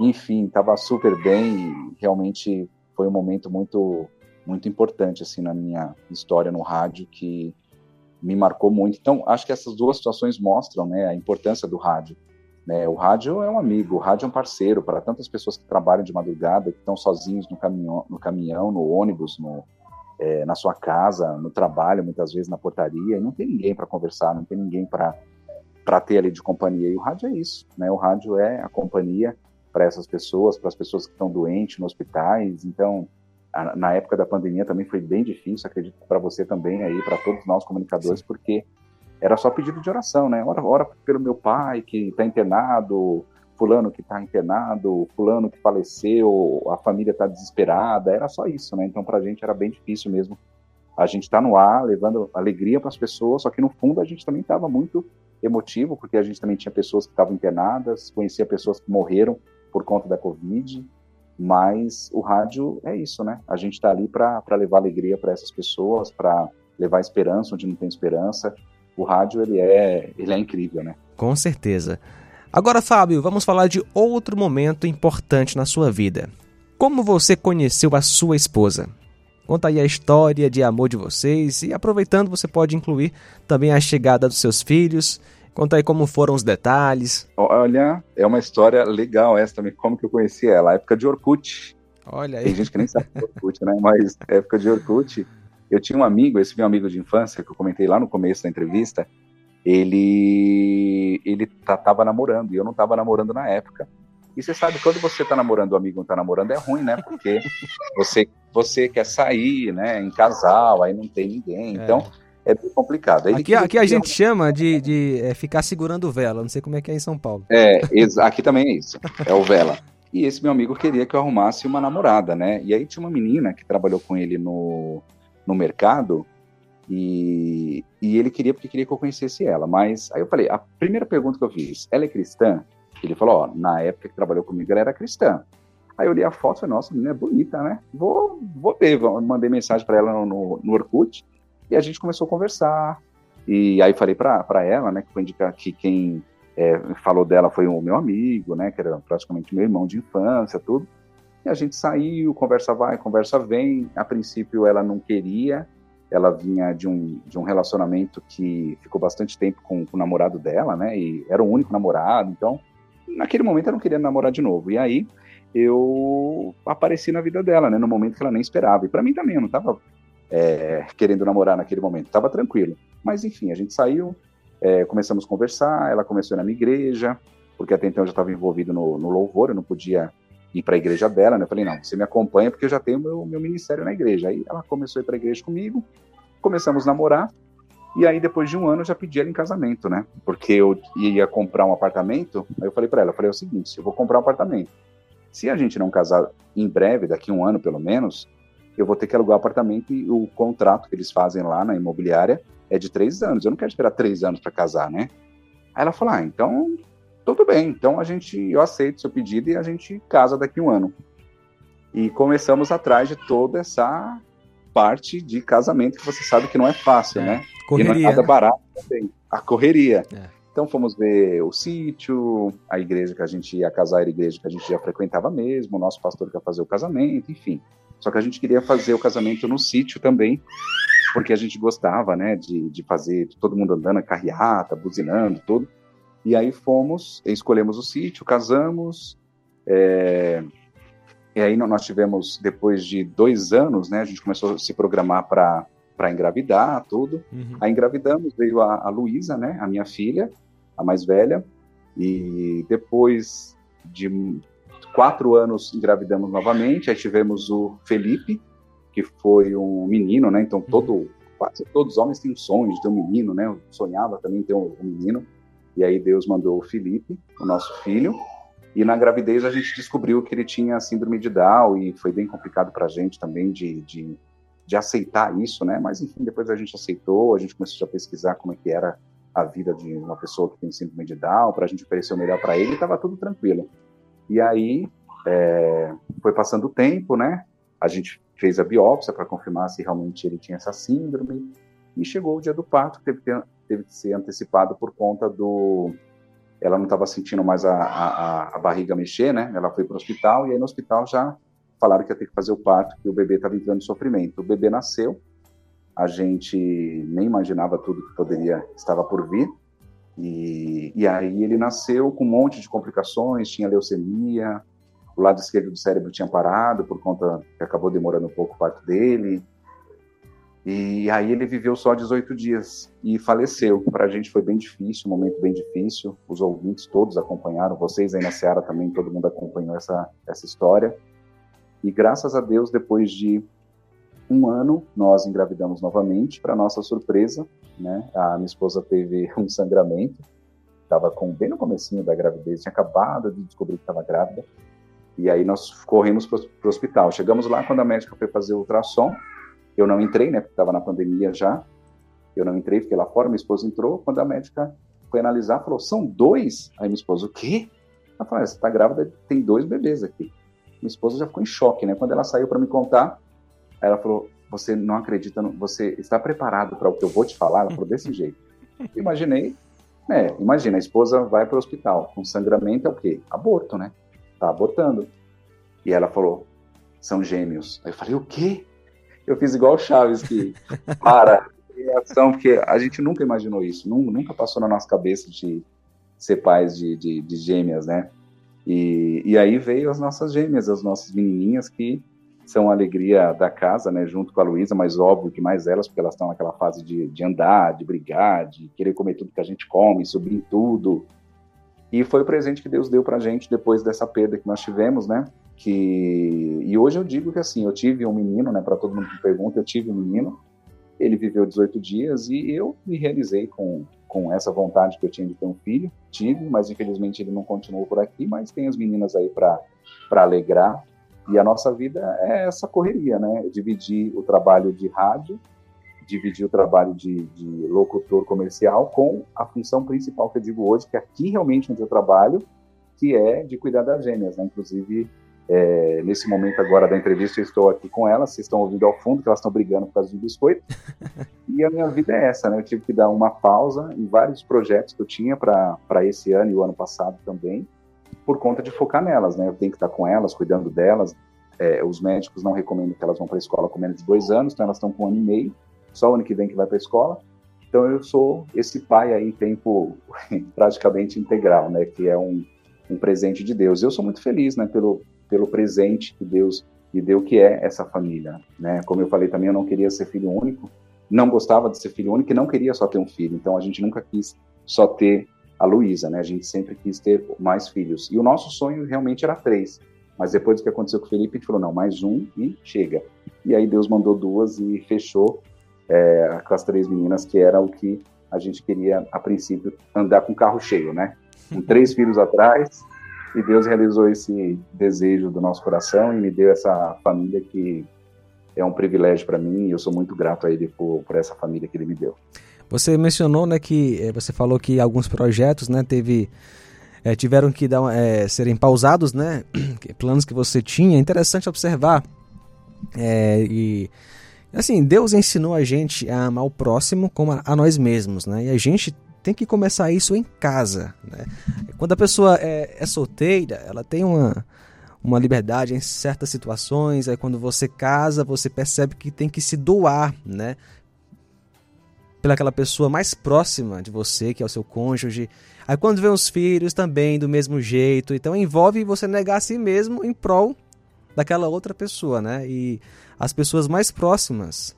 enfim, estava super bem e realmente foi um momento muito muito importante assim na minha história no rádio que me marcou muito. Então, acho que essas duas situações mostram, né, a importância do rádio. Né? O rádio é um amigo, o rádio é um parceiro para tantas pessoas que trabalham de madrugada, que estão sozinhos no caminhão, no, caminhão, no ônibus, no, é, na sua casa, no trabalho, muitas vezes na portaria, e não tem ninguém para conversar, não tem ninguém para ter ali de companhia. E o rádio é isso, né? O rádio é a companhia para essas pessoas, para as pessoas que estão doentes nos hospitais. Então, na época da pandemia também foi bem difícil, acredito para você também aí, para todos nós comunicadores, Sim. porque era só pedido de oração, né? Ora, ora pelo meu pai que está internado, fulano que está internado, fulano que faleceu, a família está desesperada, era só isso, né? Então para a gente era bem difícil mesmo. A gente está no ar, levando alegria para as pessoas, só que no fundo a gente também estava muito emotivo, porque a gente também tinha pessoas que estavam internadas, conhecia pessoas que morreram por conta da Covid, mas o rádio é isso, né? A gente está ali para levar alegria para essas pessoas, para levar esperança onde não tem esperança. O rádio ele é, ele é incrível, né? Com certeza. Agora, Fábio, vamos falar de outro momento importante na sua vida. Como você conheceu a sua esposa? Conta aí a história de amor de vocês e aproveitando você pode incluir também a chegada dos seus filhos. Conta aí como foram os detalhes. Olha, é uma história legal essa também, como que eu conheci ela, época de Orkut. Olha aí. Tem gente que nem sabe Orkut, né? Mas época de Orkut, eu tinha um amigo, esse meu amigo de infância que eu comentei lá no começo da entrevista, ele ele tava namorando e eu não tava namorando na época. E você sabe, quando você tá namorando, o amigo não tá namorando, é ruim, né? Porque você, você quer sair, né? Em casal, aí não tem ninguém. É. Então, é bem complicado. aqui, aqui a gente chama de, de é, ficar segurando vela. Não sei como é que é em São Paulo. É, aqui também é isso. É o vela. E esse meu amigo queria que eu arrumasse uma namorada, né? E aí tinha uma menina que trabalhou com ele no, no mercado e, e ele queria porque queria que eu conhecesse ela. Mas aí eu falei, a primeira pergunta que eu fiz, ela é cristã? Ele falou, ó, na época que trabalhou comigo ela era cristã. Aí eu li a foto e falei, nossa, a menina é bonita, né? Vou, vou ver. Mandei mensagem para ela no, no, no, Orkut e a gente começou a conversar. E aí falei para ela, né, que foi indicar que quem é, falou dela foi o meu amigo, né, que era praticamente meu irmão de infância, tudo. E a gente saiu, conversa vai, conversa vem. A princípio ela não queria, ela vinha de um, de um relacionamento que ficou bastante tempo com, com o namorado dela, né? E era o único namorado, então naquele momento eu não queria namorar de novo. E aí eu apareci na vida dela, né? No momento que ela nem esperava. E para mim também, eu não tava é, querendo namorar naquele momento, tava tranquilo. Mas enfim, a gente saiu, é, começamos a conversar, ela começou na minha igreja, porque até então eu já estava envolvido no, no, louvor, eu não podia ir para a igreja dela, né? Eu falei, não, você me acompanha porque eu já tenho meu, meu ministério na igreja. Aí ela começou a ir para a igreja comigo, começamos a namorar, e aí depois de um ano eu já pedi ela em casamento, né? Porque eu ia comprar um apartamento, aí eu falei para ela, eu falei é o seguinte, eu vou comprar um apartamento. Se a gente não casar em breve, daqui um ano pelo menos, eu vou ter que alugar o apartamento e o contrato que eles fazem lá na imobiliária é de três anos. Eu não quero esperar três anos para casar, né? Aí ela falou, ah, então tudo bem, então a gente, eu aceito seu pedido e a gente casa daqui um ano. E começamos atrás de toda essa parte de casamento que você sabe que não é fácil, é, né? Correria, e não é nada né? barato também. A correria. É. Então fomos ver o sítio, a igreja que a gente ia casar era a igreja que a gente já frequentava mesmo, o nosso pastor quer fazer o casamento, enfim. Só que a gente queria fazer o casamento no sítio também, porque a gente gostava, né, de, de fazer todo mundo andando, carreata, buzinando, tudo. E aí fomos, escolhemos o sítio, casamos. É, e aí nós tivemos, depois de dois anos, né, a gente começou a se programar para para engravidar, tudo. Uhum. Aí engravidamos, veio a, a Luísa, né, a minha filha, a mais velha, e depois de quatro anos engravidamos novamente, aí tivemos o Felipe, que foi um menino, né, então todo, uhum. quase todos os homens têm um sonho de ter um menino, né, eu sonhava também ter um, um menino, e aí Deus mandou o Felipe, o nosso filho, e na gravidez a gente descobriu que ele tinha síndrome de Down e foi bem complicado para a gente também de, de, de, aceitar isso, né? Mas enfim, depois a gente aceitou, a gente começou a pesquisar como é que era a vida de uma pessoa que tem síndrome de Down, para a gente oferecer o melhor para ele, e estava tudo tranquilo. E aí é, foi passando o tempo, né? A gente fez a biópsia para confirmar se realmente ele tinha essa síndrome e chegou o dia do parto, que teve, teve que ser antecipado por conta do. Ela não estava sentindo mais a, a, a, barriga mexer, né? Ela foi para o hospital e aí no hospital já falaram que ia ter que fazer o parto, que o bebê estava entrando em sofrimento. O bebê nasceu, a gente nem imaginava tudo que poderia estava por vir. E, e aí ele nasceu com um monte de complicações, tinha leucemia, o lado esquerdo do cérebro tinha parado por conta que acabou demorando um pouco o parto dele. E aí ele viveu só 18 dias e faleceu. Para a gente foi bem difícil, um momento bem difícil. Os ouvintes todos acompanharam, vocês aí na Seara também, todo mundo acompanhou essa, essa história. E graças a Deus, depois de um ano, nós engravidamos novamente. Para nossa surpresa, né, a minha esposa teve um sangramento. Estava com bem no comecinho da gravidez, tinha acabado de descobrir que estava grávida. E aí nós corremos para o hospital. Chegamos lá quando a médica foi fazer o ultrassom eu não entrei, né, porque estava na pandemia já. Eu não entrei, fiquei lá fora, minha esposa entrou. Quando a médica foi analisar, falou: são dois? Aí minha esposa, o quê? Ela falou: você está grávida, tem dois bebês aqui. Minha esposa já ficou em choque, né? Quando ela saiu para me contar, ela falou: você não acredita, você está preparado para o que eu vou te falar? Ela falou desse jeito. Imaginei, né? Imagina, a esposa vai para o hospital com sangramento é o quê? Aborto, né? Tá abortando. E ela falou: são gêmeos. Aí eu falei: o quê? eu fiz igual o Chaves, que para, reação, porque a gente nunca imaginou isso, nunca passou na nossa cabeça de ser pais de, de, de gêmeas, né? E, e aí veio as nossas gêmeas, as nossas menininhas que são a alegria da casa, né, junto com a Luísa, mas óbvio que mais elas, porque elas estão naquela fase de, de andar, de brigar, de querer comer tudo que a gente come, subir em tudo. E foi o presente que Deus deu pra gente depois dessa perda que nós tivemos, né? que e hoje eu digo que assim eu tive um menino né para todo mundo que pergunta eu tive um menino ele viveu 18 dias e eu me realizei com com essa vontade que eu tinha de ter um filho tive mas infelizmente ele não continuou por aqui mas tem as meninas aí para para alegrar e a nossa vida é essa correria né dividir o trabalho de rádio dividir o trabalho de, de locutor comercial com a função principal que eu digo hoje que é aqui realmente onde eu trabalho que é de cuidar das gêmeas né inclusive é, nesse momento agora da entrevista, eu estou aqui com elas, vocês estão ouvindo ao fundo que elas estão brigando por causa do biscoito. e a minha vida é essa, né? Eu tive que dar uma pausa em vários projetos que eu tinha para esse ano e o ano passado também, por conta de focar nelas, né? Eu tenho que estar com elas, cuidando delas. É, os médicos não recomendam que elas vão para a escola com menos de dois anos, então elas estão com um ano e meio, só o ano que vem que vai para a escola. Então eu sou esse pai aí em tempo praticamente integral, né? Que é um, um presente de Deus. Eu sou muito feliz, né? Pelo pelo presente que Deus me deu, que é essa família. Né? Como eu falei também, eu não queria ser filho único, não gostava de ser filho único e não queria só ter um filho. Então a gente nunca quis só ter a Luísa, né? A gente sempre quis ter mais filhos. E o nosso sonho realmente era três. Mas depois do que aconteceu com o Felipe, a gente falou, não, mais um e chega. E aí Deus mandou duas e fechou é, com as três meninas, que era o que a gente queria, a princípio, andar com o carro cheio, né? Com três filhos atrás, e Deus realizou esse desejo do nosso coração e me deu essa família que é um privilégio para mim e eu sou muito grato a Ele por, por essa família que Ele me deu. Você mencionou, né, que eh, você falou que alguns projetos, né, teve é, tiveram que dar, é, serem pausados, né, planos que você tinha. É interessante observar é, e assim Deus ensinou a gente a amar o próximo como a, a nós mesmos, né, e a gente tem que começar isso em casa. Né? Quando a pessoa é, é solteira, ela tem uma, uma liberdade em certas situações. Aí quando você casa, você percebe que tem que se doar, né? Pelaquela pessoa mais próxima de você, que é o seu cônjuge. Aí quando vem os filhos também do mesmo jeito. Então envolve você negar a si mesmo em prol daquela outra pessoa, né? E as pessoas mais próximas,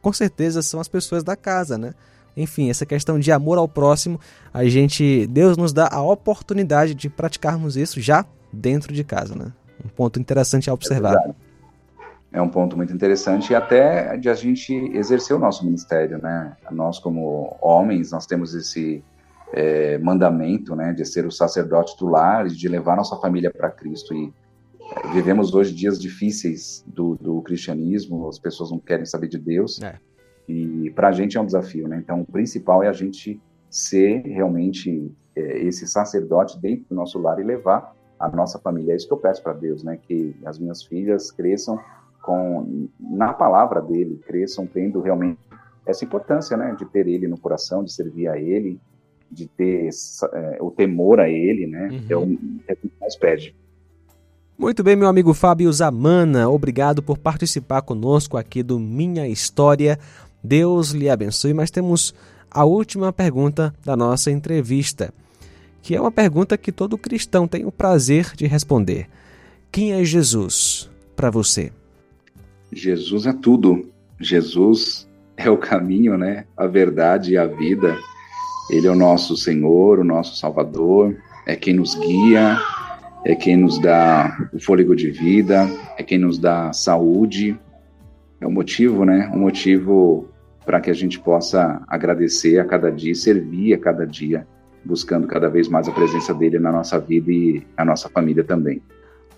com certeza, são as pessoas da casa, né? Enfim, essa questão de amor ao próximo, a gente, Deus nos dá a oportunidade de praticarmos isso já dentro de casa, né? Um ponto interessante a observar. É, é um ponto muito interessante e até de a gente exercer o nosso ministério, né? Nós como homens, nós temos esse é, mandamento, né, de ser o sacerdote do lar e de levar nossa família para Cristo e é, vivemos hoje dias difíceis do, do, cristianismo, as pessoas não querem saber de Deus. É. E para a gente é um desafio, né? Então, o principal é a gente ser realmente é, esse sacerdote dentro do nosso lar e levar a nossa família. É isso que eu peço para Deus, né? Que as minhas filhas cresçam com na palavra dele, cresçam tendo realmente essa importância, né, de ter ele no coração, de servir a ele, de ter é, o temor a ele, né, uhum. é o é que mais pede. Muito bem, meu amigo Fábio Zamana, obrigado por participar conosco aqui do Minha História. Deus lhe abençoe, mas temos a última pergunta da nossa entrevista, que é uma pergunta que todo cristão tem o prazer de responder. Quem é Jesus para você? Jesus é tudo. Jesus é o caminho, né? A verdade e a vida. Ele é o nosso Senhor, o nosso Salvador, é quem nos guia, é quem nos dá o fôlego de vida, é quem nos dá saúde. É um motivo, né? Um motivo para que a gente possa agradecer a cada dia, servir a cada dia, buscando cada vez mais a presença dele na nossa vida e a nossa família também.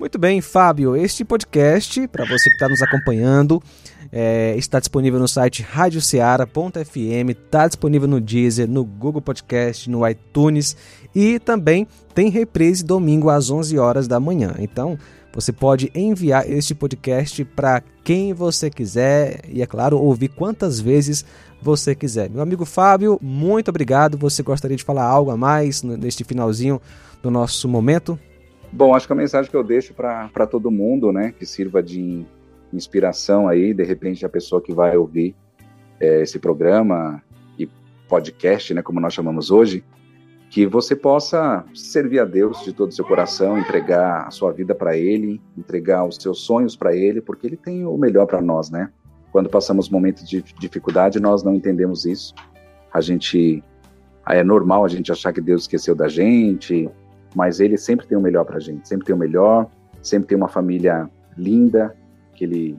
Muito bem, Fábio. Este podcast, para você que está nos acompanhando, é, está disponível no site radioceara.fm, está disponível no Deezer, no Google Podcast, no iTunes e também tem reprise domingo às 11 horas da manhã. Então, você pode enviar este podcast para quem você quiser e, é claro, ouvir quantas vezes você quiser. Meu amigo Fábio, muito obrigado. Você gostaria de falar algo a mais neste finalzinho do nosso momento? Bom, acho que a mensagem que eu deixo para todo mundo, né, que sirva de inspiração aí, de repente a pessoa que vai ouvir é, esse programa e podcast, né, como nós chamamos hoje, que você possa servir a Deus de todo o seu coração, entregar a sua vida para Ele, entregar os seus sonhos para Ele, porque Ele tem o melhor para nós, né? Quando passamos momentos de dificuldade, nós não entendemos isso. A gente é normal a gente achar que Deus esqueceu da gente, mas Ele sempre tem o melhor para a gente, sempre tem o melhor, sempre tem uma família linda, que ele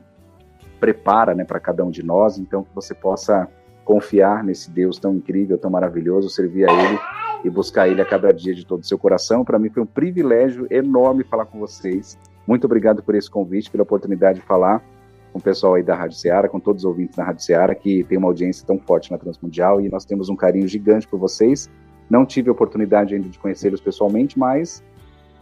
prepara né, para cada um de nós, então que você possa confiar nesse Deus tão incrível, tão maravilhoso, servir a Ele e buscar Ele a cada dia de todo o seu coração. Para mim foi um privilégio enorme falar com vocês. Muito obrigado por esse convite, pela oportunidade de falar com o pessoal aí da Rádio Ceará, com todos os ouvintes da Rádio Ceará, que tem uma audiência tão forte na Transmundial e nós temos um carinho gigante por vocês. Não tive a oportunidade ainda de conhecê-los pessoalmente, mas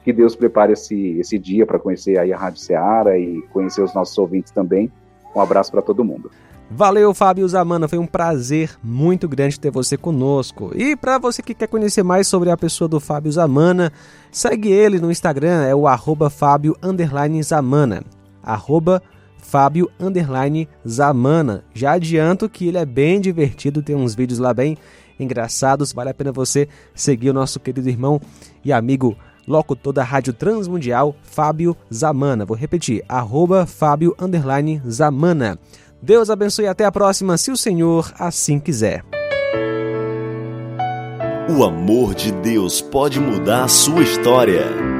que Deus prepare esse, esse dia para conhecer aí a Rádio Ceará e conhecer os nossos ouvintes também. Um abraço para todo mundo. Valeu, Fábio Zamana. Foi um prazer muito grande ter você conosco. E para você que quer conhecer mais sobre a pessoa do Fábio Zamana, segue ele no Instagram, é o arroba Fábio Zamana. Arroba Fábio Zamana. Já adianto que ele é bem divertido, tem uns vídeos lá bem engraçados. Vale a pena você seguir o nosso querido irmão e amigo locutor da Rádio Transmundial, Fábio Zamana. Vou repetir, arroba Fábio Zamana. Deus abençoe e até a próxima, se o Senhor assim quiser. O amor de Deus pode mudar a sua história.